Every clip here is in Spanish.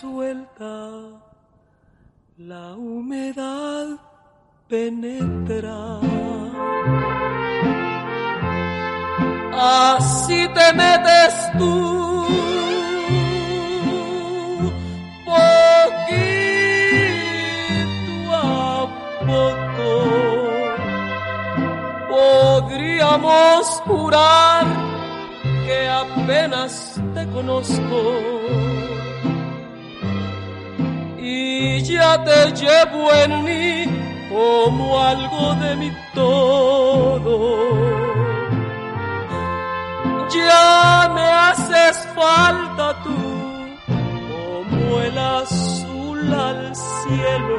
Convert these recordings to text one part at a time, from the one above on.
Suelta, la humedad penetra. Así te metes tú, poquito a. Podríamos jurar que apenas te conozco ya te llevo en mí como algo de mi todo. Ya me haces falta tú como el azul al cielo.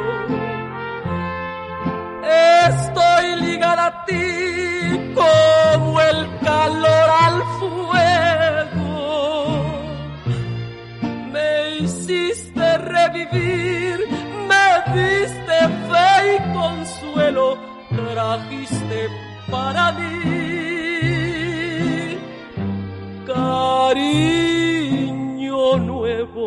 Estoy ligada a ti hiciste revivir diste fe y consuelo, trajiste para mí. Cariño nuevo.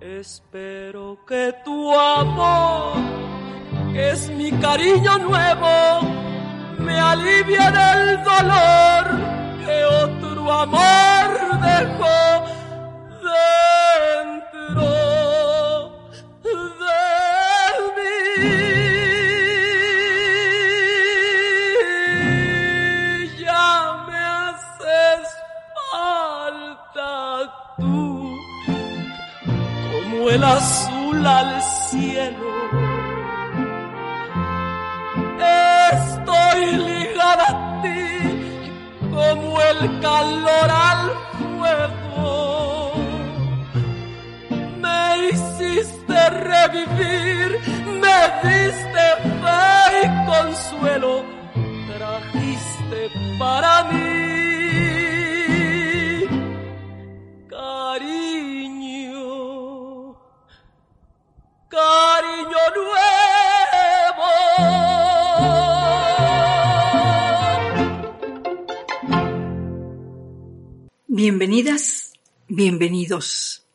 Espero que tu amor, que es mi cariño nuevo, me alivie del dolor que otro amor dejó el azul al cielo. Estoy ligada a ti como el calor al fuego. Me hiciste revivir, me diste fe y consuelo, trajiste para mí Bienvenidas, bienvenidos.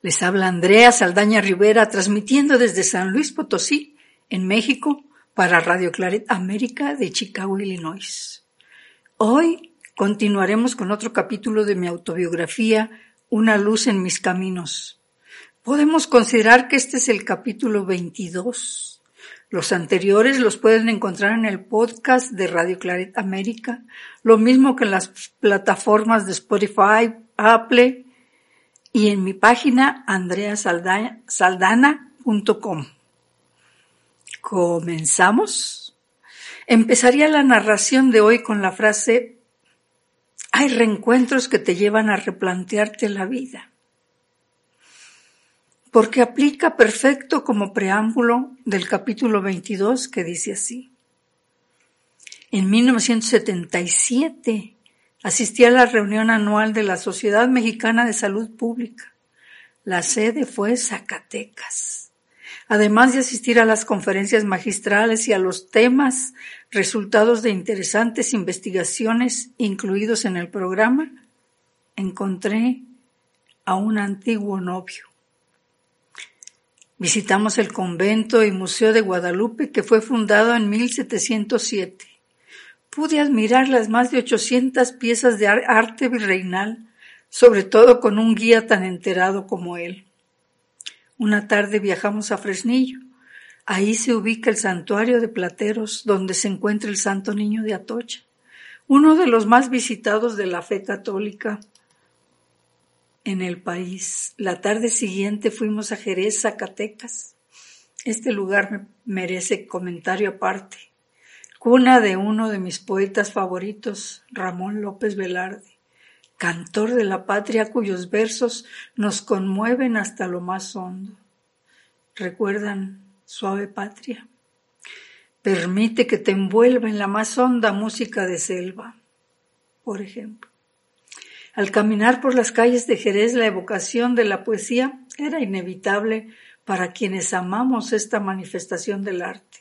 Les habla Andrea Saldaña Rivera transmitiendo desde San Luis Potosí, en México, para Radio Claret América de Chicago, Illinois. Hoy continuaremos con otro capítulo de mi autobiografía, Una luz en mis caminos Podemos considerar que este es el capítulo 22. Los anteriores los pueden encontrar en el podcast de Radio Claret América, lo mismo que en las plataformas de Spotify, Apple y en mi página andreasaldana.com. ¿Comenzamos? Empezaría la narración de hoy con la frase hay reencuentros que te llevan a replantearte la vida porque aplica perfecto como preámbulo del capítulo 22 que dice así. En 1977 asistí a la reunión anual de la Sociedad Mexicana de Salud Pública. La sede fue Zacatecas. Además de asistir a las conferencias magistrales y a los temas resultados de interesantes investigaciones incluidos en el programa, encontré a un antiguo novio. Visitamos el convento y museo de Guadalupe que fue fundado en 1707. Pude admirar las más de 800 piezas de arte virreinal, sobre todo con un guía tan enterado como él. Una tarde viajamos a Fresnillo. Ahí se ubica el santuario de Plateros, donde se encuentra el Santo Niño de Atocha, uno de los más visitados de la fe católica en el país. La tarde siguiente fuimos a Jerez, Zacatecas. Este lugar merece comentario aparte. Cuna de uno de mis poetas favoritos, Ramón López Velarde, cantor de la patria cuyos versos nos conmueven hasta lo más hondo. ¿Recuerdan Suave Patria? Permite que te envuelva en la más honda música de selva, por ejemplo. Al caminar por las calles de Jerez, la evocación de la poesía era inevitable para quienes amamos esta manifestación del arte.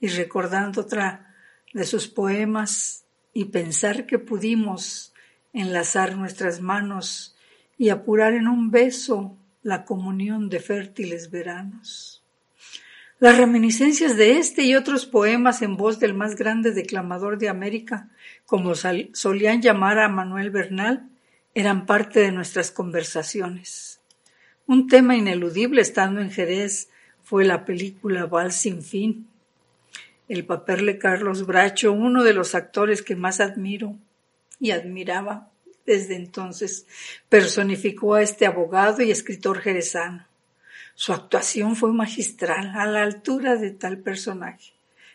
Y recordando otra de sus poemas y pensar que pudimos enlazar nuestras manos y apurar en un beso la comunión de fértiles veranos. Las reminiscencias de este y otros poemas en voz del más grande declamador de América, como solían llamar a Manuel Bernal, eran parte de nuestras conversaciones. Un tema ineludible estando en Jerez fue la película Val sin fin. El papel de Carlos Bracho, uno de los actores que más admiro y admiraba desde entonces, personificó a este abogado y escritor jerezano. Su actuación fue magistral, a la altura de tal personaje.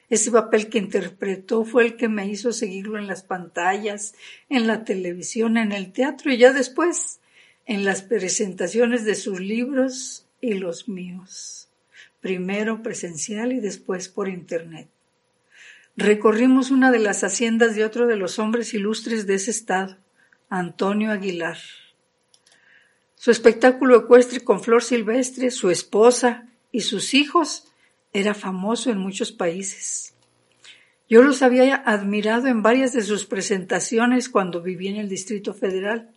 Ese papel que interpretó fue el que me hizo seguirlo en las pantallas, en la televisión, en el teatro y ya después en las presentaciones de sus libros y los míos. Primero presencial y después por internet. Recorrimos una de las haciendas de otro de los hombres ilustres de ese estado, Antonio Aguilar. Su espectáculo ecuestre con flor silvestre, su esposa y sus hijos era famoso en muchos países. Yo los había admirado en varias de sus presentaciones cuando viví en el Distrito Federal.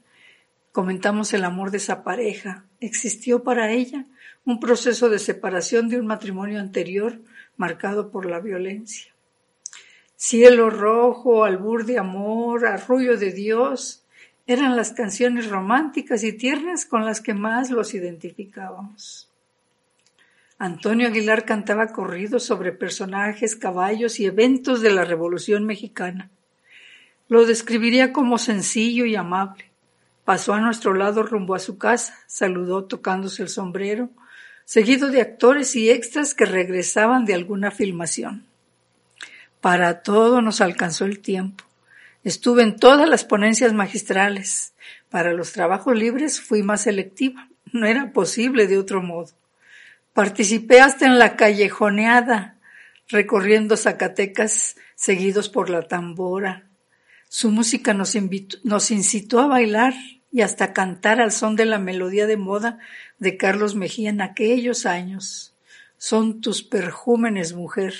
Comentamos el amor de esa pareja. Existió para ella un proceso de separación de un matrimonio anterior marcado por la violencia. Cielo rojo, albur de amor, arrullo de Dios, eran las canciones románticas y tiernas con las que más los identificábamos. Antonio Aguilar cantaba corridos sobre personajes, caballos y eventos de la Revolución Mexicana. Lo describiría como sencillo y amable. Pasó a nuestro lado rumbo a su casa, saludó tocándose el sombrero, seguido de actores y extras que regresaban de alguna filmación. Para todo nos alcanzó el tiempo. Estuve en todas las ponencias magistrales. Para los trabajos libres fui más selectiva. No era posible de otro modo. Participé hasta en la callejoneada, recorriendo Zacatecas seguidos por la tambora. Su música nos, nos incitó a bailar y hasta cantar al son de la melodía de moda de Carlos Mejía en aquellos años. Son tus perjúmenes, mujer.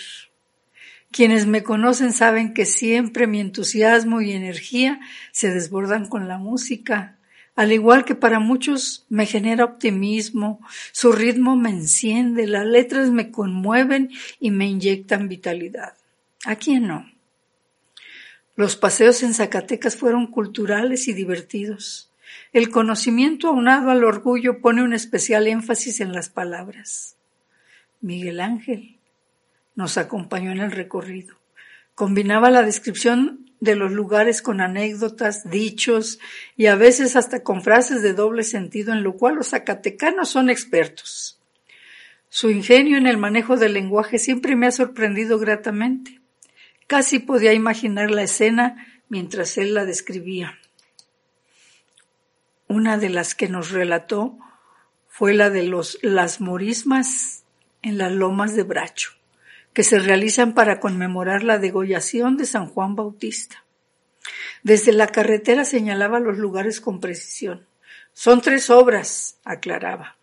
Quienes me conocen saben que siempre mi entusiasmo y energía se desbordan con la música, al igual que para muchos me genera optimismo, su ritmo me enciende, las letras me conmueven y me inyectan vitalidad. ¿A quién no? Los paseos en Zacatecas fueron culturales y divertidos. El conocimiento aunado al orgullo pone un especial énfasis en las palabras. Miguel Ángel, nos acompañó en el recorrido. Combinaba la descripción de los lugares con anécdotas, dichos y a veces hasta con frases de doble sentido en lo cual los zacatecanos son expertos. Su ingenio en el manejo del lenguaje siempre me ha sorprendido gratamente. Casi podía imaginar la escena mientras él la describía. Una de las que nos relató fue la de los las morismas en las lomas de Bracho que se realizan para conmemorar la degollación de San Juan Bautista. Desde la carretera señalaba los lugares con precisión. Son tres obras, aclaraba.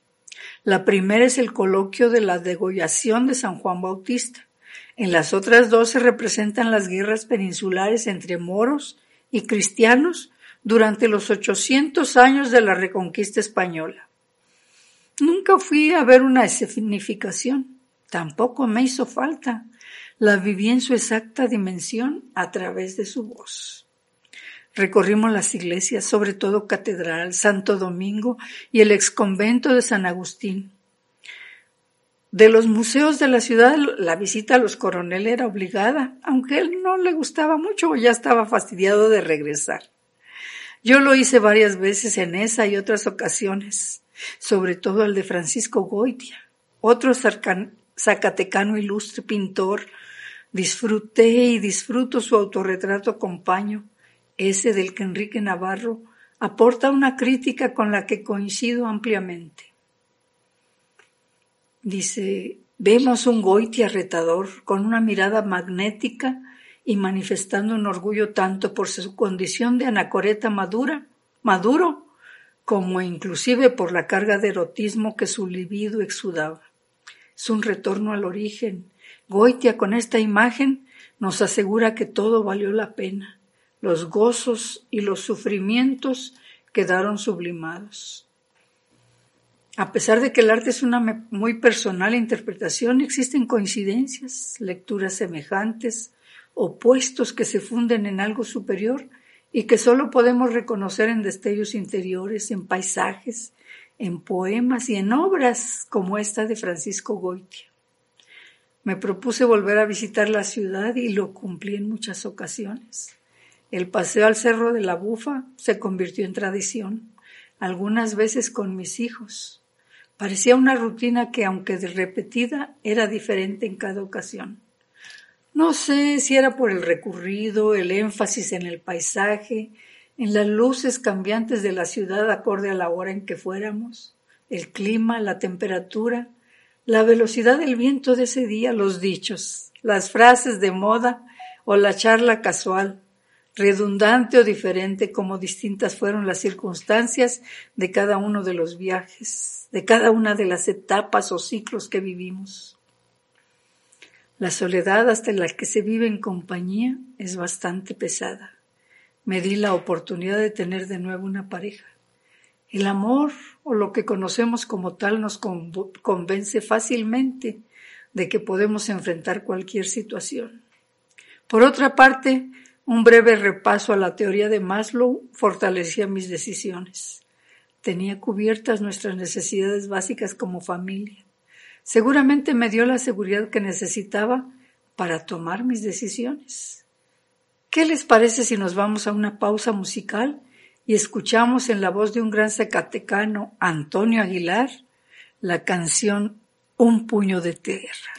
La primera es el coloquio de la degollación de San Juan Bautista. En las otras dos se representan las guerras peninsulares entre moros y cristianos durante los ochocientos años de la reconquista española. Nunca fui a ver una escenificación. Tampoco me hizo falta. La viví en su exacta dimensión a través de su voz. Recorrimos las iglesias, sobre todo Catedral, Santo Domingo y el exconvento de San Agustín. De los museos de la ciudad, la visita a los coroneles era obligada, aunque él no le gustaba mucho o ya estaba fastidiado de regresar. Yo lo hice varias veces en esa y otras ocasiones, sobre todo el de Francisco Goitia, otro zacatecano ilustre pintor. Disfruté y disfruto su autorretrato compaño, ese del que Enrique Navarro aporta una crítica con la que coincido ampliamente. Dice, vemos un Goitia retador con una mirada magnética y manifestando un orgullo tanto por su condición de anacoreta madura, maduro, como inclusive por la carga de erotismo que su libido exudaba. Es un retorno al origen. Goitia con esta imagen nos asegura que todo valió la pena. Los gozos y los sufrimientos quedaron sublimados. A pesar de que el arte es una muy personal interpretación, existen coincidencias, lecturas semejantes, opuestos que se funden en algo superior y que solo podemos reconocer en destellos interiores, en paisajes, en poemas y en obras como esta de Francisco Goitia. Me propuse volver a visitar la ciudad y lo cumplí en muchas ocasiones. El paseo al Cerro de la Bufa se convirtió en tradición, algunas veces con mis hijos. Parecía una rutina que, aunque repetida, era diferente en cada ocasión. No sé si era por el recurrido, el énfasis en el paisaje, en las luces cambiantes de la ciudad acorde a la hora en que fuéramos, el clima, la temperatura, la velocidad del viento de ese día, los dichos, las frases de moda o la charla casual, redundante o diferente como distintas fueron las circunstancias de cada uno de los viajes, de cada una de las etapas o ciclos que vivimos. La soledad hasta la que se vive en compañía es bastante pesada. Me di la oportunidad de tener de nuevo una pareja. El amor, o lo que conocemos como tal, nos convence fácilmente de que podemos enfrentar cualquier situación. Por otra parte, un breve repaso a la teoría de Maslow fortalecía mis decisiones. Tenía cubiertas nuestras necesidades básicas como familia. Seguramente me dio la seguridad que necesitaba para tomar mis decisiones. ¿Qué les parece si nos vamos a una pausa musical y escuchamos en la voz de un gran zacatecano, Antonio Aguilar, la canción Un puño de tierra?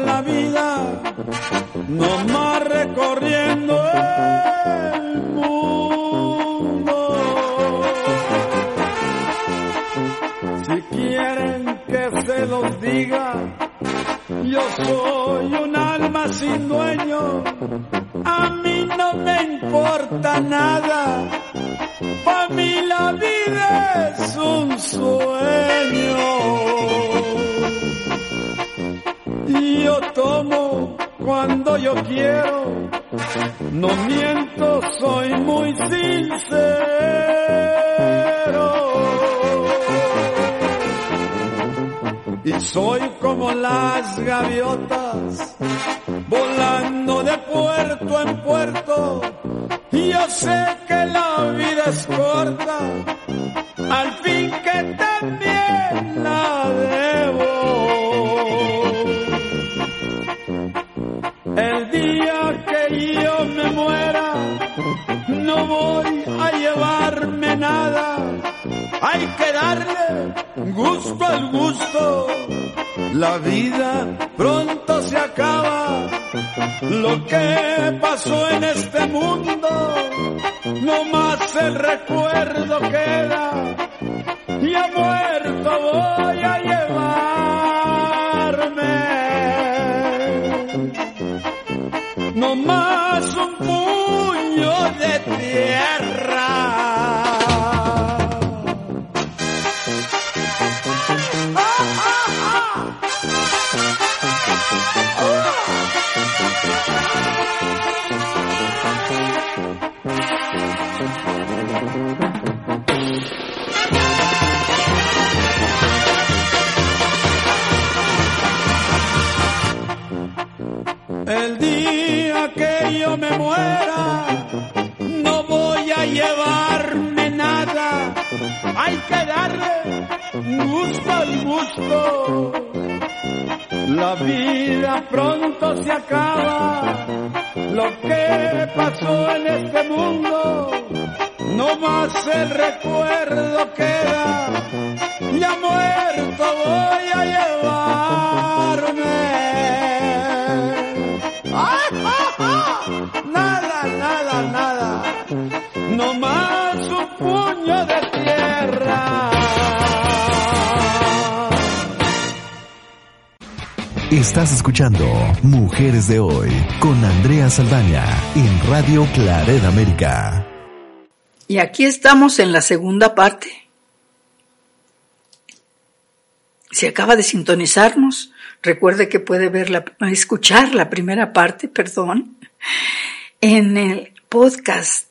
La vida, no más recorriendo el mundo. Si quieren que se los diga, yo soy un alma sin dueño, a mí no me importa nada, para mí la vida es un sueño. Quiero, no miento, soy muy sincero. y soy como las gaviotas gusto. La vida pronto se acaba. Lo que pasó en este mundo, no más el recuerdo queda. Y a muerto voy a llevarme. No más un puño de tierra. Día que yo me muera, no voy a llevarme nada. Hay que darle gusto al gusto. La vida pronto se acaba. Lo que pasó en este mundo, no más el recuerdo queda. Ya muerto voy a llevarme. Estás escuchando Mujeres de Hoy con Andrea Saldaña en Radio Claret América. Y aquí estamos en la segunda parte. Si acaba de sintonizarnos, recuerde que puede ver la, escuchar la primera parte, perdón, en el podcast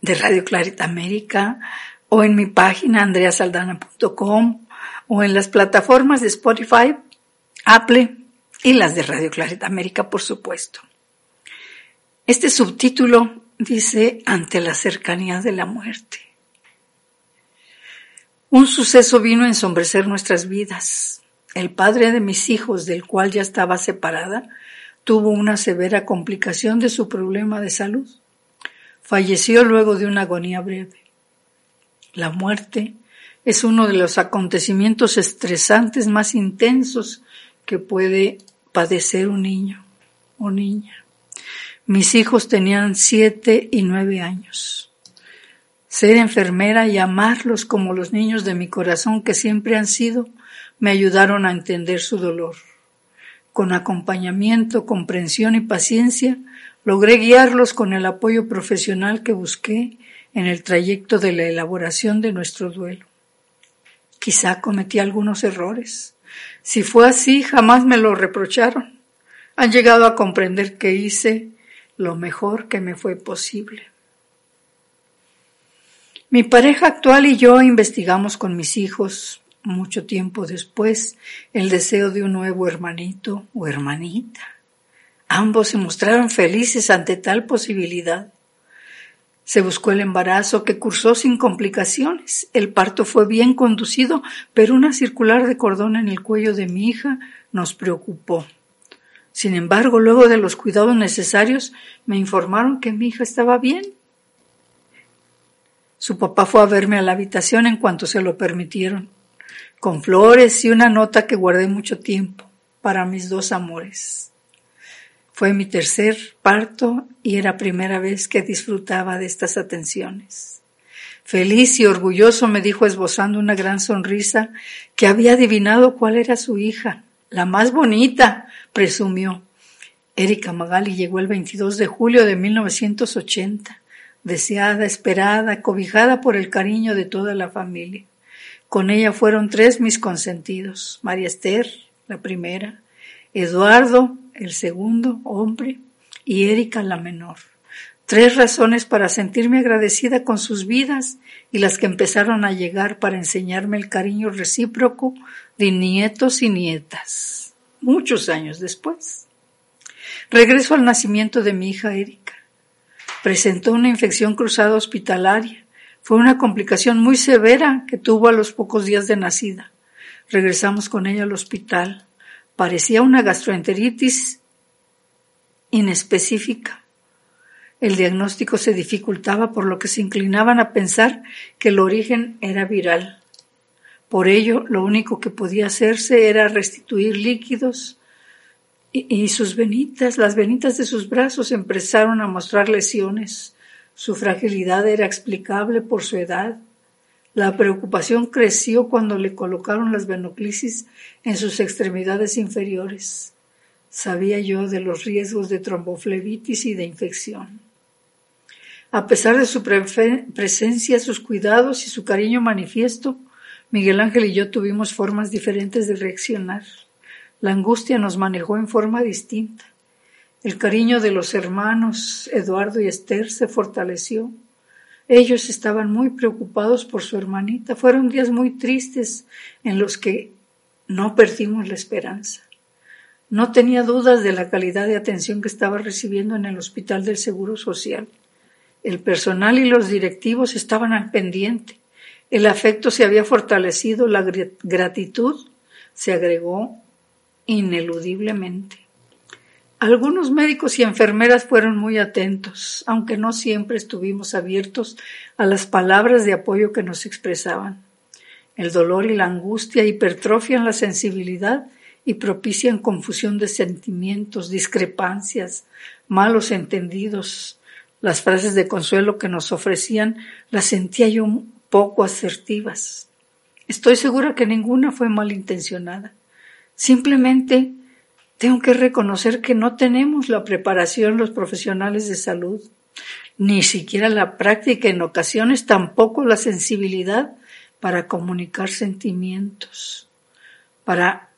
de Radio Claret América o en mi página andreasaldana.com o en las plataformas de Spotify, Apple y las de Radio Claret América, por supuesto. Este subtítulo dice ante la cercanía de la muerte. Un suceso vino a ensombrecer nuestras vidas. El padre de mis hijos, del cual ya estaba separada, tuvo una severa complicación de su problema de salud. Falleció luego de una agonía breve. La muerte es uno de los acontecimientos estresantes más intensos que puede padecer un niño o niña. Mis hijos tenían siete y nueve años. Ser enfermera y amarlos como los niños de mi corazón que siempre han sido, me ayudaron a entender su dolor. Con acompañamiento, comprensión y paciencia, logré guiarlos con el apoyo profesional que busqué en el trayecto de la elaboración de nuestro duelo. Quizá cometí algunos errores, si fue así, jamás me lo reprocharon. Han llegado a comprender que hice lo mejor que me fue posible. Mi pareja actual y yo investigamos con mis hijos, mucho tiempo después, el deseo de un nuevo hermanito o hermanita. Ambos se mostraron felices ante tal posibilidad. Se buscó el embarazo que cursó sin complicaciones. El parto fue bien conducido, pero una circular de cordón en el cuello de mi hija nos preocupó. Sin embargo, luego de los cuidados necesarios, me informaron que mi hija estaba bien. Su papá fue a verme a la habitación en cuanto se lo permitieron, con flores y una nota que guardé mucho tiempo para mis dos amores. Fue mi tercer parto y era primera vez que disfrutaba de estas atenciones. Feliz y orgulloso me dijo esbozando una gran sonrisa que había adivinado cuál era su hija, la más bonita, presumió. Erika Magali llegó el 22 de julio de 1980, deseada, esperada, cobijada por el cariño de toda la familia. Con ella fueron tres mis consentidos, María Esther, la primera, Eduardo, el segundo hombre, y Erika la menor. Tres razones para sentirme agradecida con sus vidas y las que empezaron a llegar para enseñarme el cariño recíproco de nietos y nietas, muchos años después. Regreso al nacimiento de mi hija Erika. Presentó una infección cruzada hospitalaria. Fue una complicación muy severa que tuvo a los pocos días de nacida. Regresamos con ella al hospital. Parecía una gastroenteritis inespecífica. El diagnóstico se dificultaba por lo que se inclinaban a pensar que el origen era viral. Por ello, lo único que podía hacerse era restituir líquidos y, sus venitas, las venitas de sus brazos empezaron a mostrar lesiones. Su fragilidad era explicable por su edad. La preocupación creció cuando le colocaron las venoclisis en sus extremidades inferiores. Sabía yo de los riesgos de tromboflebitis y de infección. A pesar de su presencia, sus cuidados y su cariño manifiesto, Miguel Ángel y yo tuvimos formas diferentes de reaccionar. La angustia nos manejó en forma distinta. El cariño de los hermanos Eduardo y Esther se fortaleció. Ellos estaban muy preocupados por su hermanita. Fueron días muy tristes en los que no perdimos la esperanza. No tenía dudas de la calidad de atención que estaba recibiendo en el Hospital del Seguro Social. El personal y los directivos estaban al pendiente. El afecto se había fortalecido, la gratitud se agregó ineludiblemente. Algunos médicos y enfermeras fueron muy atentos, aunque no siempre estuvimos abiertos a las palabras de apoyo que nos expresaban. El dolor y la angustia hipertrofian la sensibilidad y propician confusión de sentimientos, discrepancias, malos entendidos. Las frases de consuelo que nos ofrecían las sentía yo un poco asertivas. Estoy segura que ninguna fue malintencionada. Simplemente tengo que reconocer que no tenemos la preparación los profesionales de salud, ni siquiera la práctica, en ocasiones tampoco la sensibilidad para comunicar sentimientos, para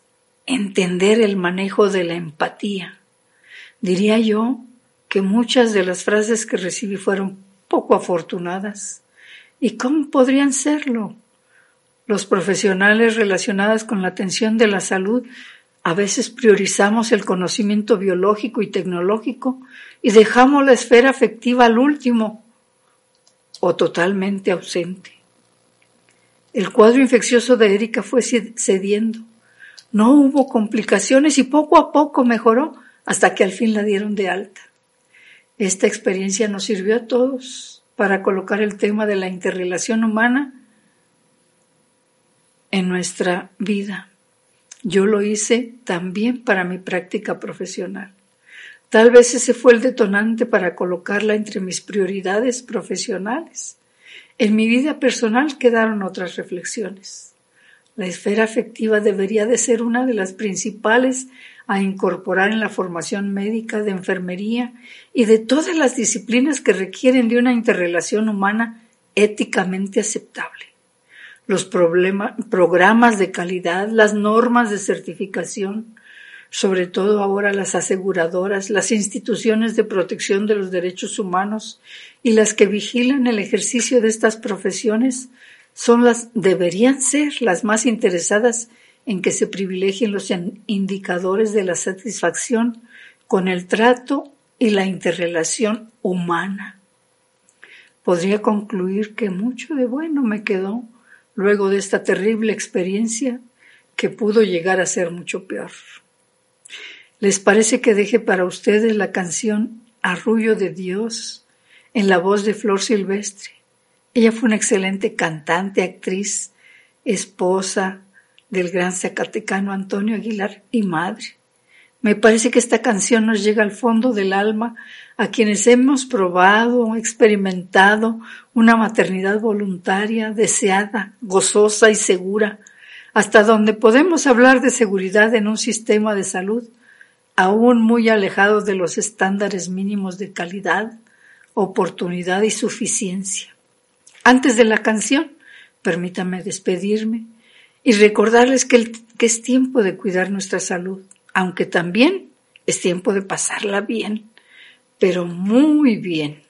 entender el manejo de la empatía. Diría yo que muchas de las frases que recibí fueron poco afortunadas. ¿Y cómo podrían serlo? Los profesionales relacionados con la atención de la salud a veces priorizamos el conocimiento biológico y tecnológico y dejamos la esfera afectiva al último o totalmente ausente. El cuadro infeccioso de Erika fue cediendo. No hubo complicaciones y poco a poco mejoró hasta que al fin la dieron de alta. Esta experiencia nos sirvió a todos para colocar el tema de la interrelación humana en nuestra vida. Yo lo hice también para mi práctica profesional. Tal vez ese fue el detonante para colocarla entre mis prioridades profesionales. En mi vida personal quedaron otras reflexiones. La esfera afectiva debería de ser una de las principales a incorporar en la formación médica, de enfermería y de todas las disciplinas que requieren de una interrelación humana éticamente aceptable los programas de calidad, las normas de certificación, sobre todo ahora las aseguradoras, las instituciones de protección de los derechos humanos y las que vigilan el ejercicio de estas profesiones son las deberían ser las más interesadas en que se privilegien los indicadores de la satisfacción con el trato y la interrelación humana. Podría concluir que mucho de bueno me quedó luego de esta terrible experiencia que pudo llegar a ser mucho peor. ¿Les parece que deje para ustedes la canción Arrullo de Dios en la voz de Flor Silvestre? Ella fue una excelente cantante, actriz, esposa del gran zacatecano Antonio Aguilar y madre. Me parece que esta canción nos llega al fondo del alma a quienes hemos probado, experimentado una maternidad voluntaria, deseada, gozosa y segura, hasta donde podemos hablar de seguridad en un sistema de salud aún muy alejado de los estándares mínimos de calidad, oportunidad y suficiencia. Antes de la canción, permítame despedirme y recordarles que, que es tiempo de cuidar nuestra salud aunque también es tiempo de pasarla bien, pero muy bien.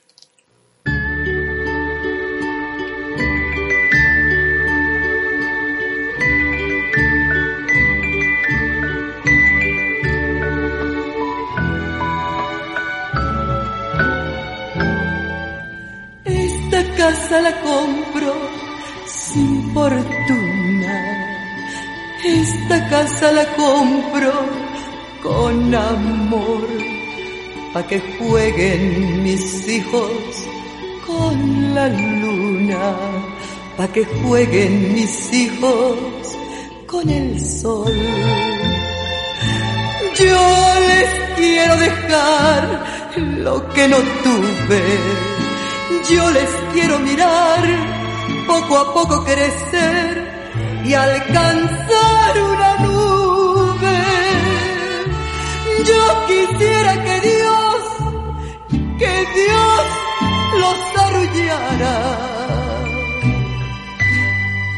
Esta casa la compro sin fortuna. Esta casa la compro con amor, pa' que jueguen mis hijos con la luna, pa' que jueguen mis hijos con el sol. Yo les quiero dejar lo que no tuve, yo les quiero mirar poco a poco crecer y alcanzar una yo quisiera que Dios, que Dios los arrullara.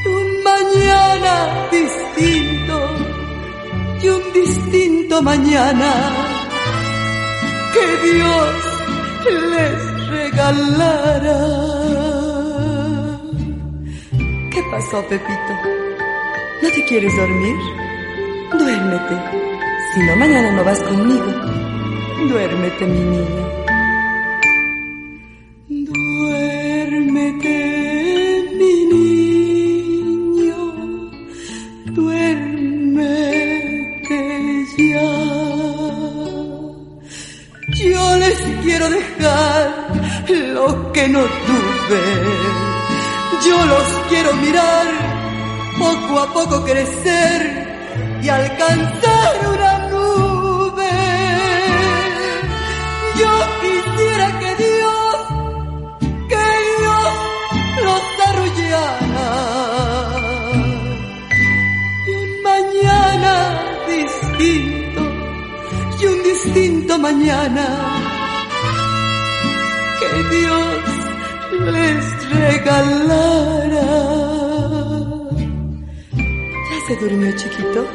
Un mañana distinto y un distinto mañana que Dios les regalara. ¿Qué pasó, Pepito? ¿No te quieres dormir? Duérmete Si no, mañana no vas conmigo. Duérmete, mi niña. Regalara. ¿Ya se durmió chiquito?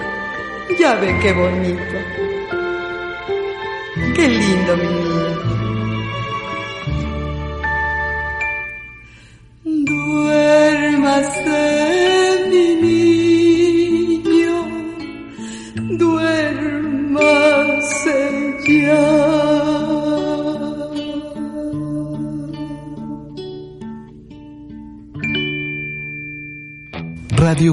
Ya ven qué bonito. Qué lindo mi niño.